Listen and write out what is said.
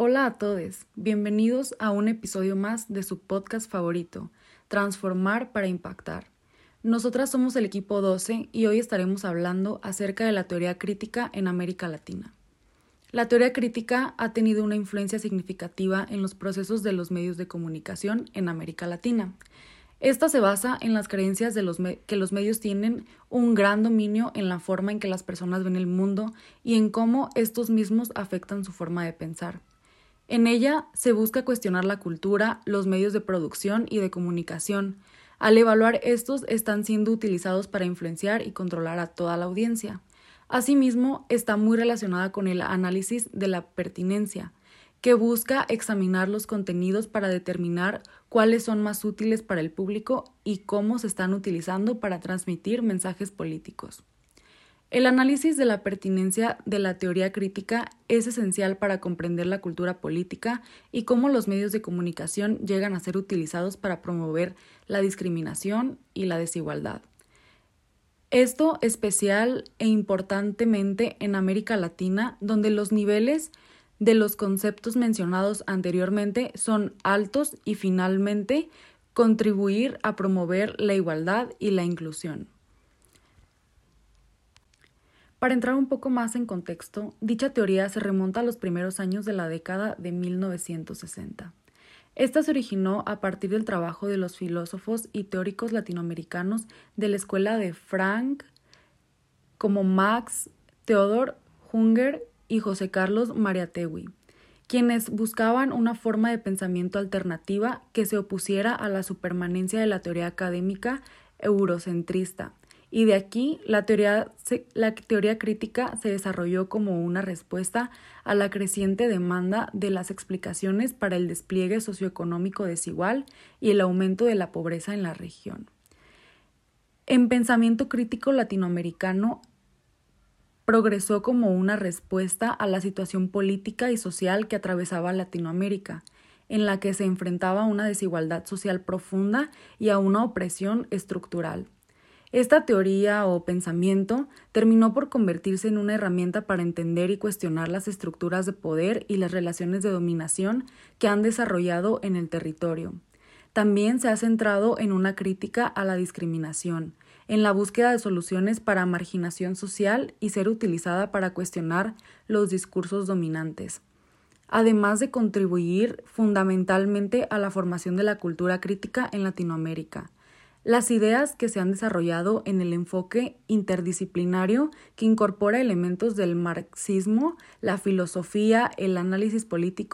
Hola a todos, bienvenidos a un episodio más de su podcast favorito, Transformar para Impactar. Nosotras somos el equipo 12 y hoy estaremos hablando acerca de la teoría crítica en América Latina. La teoría crítica ha tenido una influencia significativa en los procesos de los medios de comunicación en América Latina. Esta se basa en las creencias de los que los medios tienen un gran dominio en la forma en que las personas ven el mundo y en cómo estos mismos afectan su forma de pensar. En ella se busca cuestionar la cultura, los medios de producción y de comunicación. Al evaluar estos están siendo utilizados para influenciar y controlar a toda la audiencia. Asimismo, está muy relacionada con el análisis de la pertinencia, que busca examinar los contenidos para determinar cuáles son más útiles para el público y cómo se están utilizando para transmitir mensajes políticos. El análisis de la pertinencia de la teoría crítica es esencial para comprender la cultura política y cómo los medios de comunicación llegan a ser utilizados para promover la discriminación y la desigualdad. Esto especial e importantemente en América Latina, donde los niveles de los conceptos mencionados anteriormente son altos y finalmente contribuir a promover la igualdad y la inclusión. Para entrar un poco más en contexto, dicha teoría se remonta a los primeros años de la década de 1960. Esta se originó a partir del trabajo de los filósofos y teóricos latinoamericanos de la escuela de Frank, como Max Theodor Hunger y José Carlos Mariategui, quienes buscaban una forma de pensamiento alternativa que se opusiera a la supermanencia de la teoría académica eurocentrista y de aquí la teoría, la teoría crítica se desarrolló como una respuesta a la creciente demanda de las explicaciones para el despliegue socioeconómico desigual y el aumento de la pobreza en la región. En pensamiento crítico latinoamericano progresó como una respuesta a la situación política y social que atravesaba Latinoamérica, en la que se enfrentaba a una desigualdad social profunda y a una opresión estructural. Esta teoría o pensamiento terminó por convertirse en una herramienta para entender y cuestionar las estructuras de poder y las relaciones de dominación que han desarrollado en el territorio. También se ha centrado en una crítica a la discriminación, en la búsqueda de soluciones para marginación social y ser utilizada para cuestionar los discursos dominantes además de contribuir fundamentalmente a la formación de la cultura crítica en Latinoamérica. Las ideas que se han desarrollado en el enfoque interdisciplinario que incorpora elementos del marxismo, la filosofía, el análisis político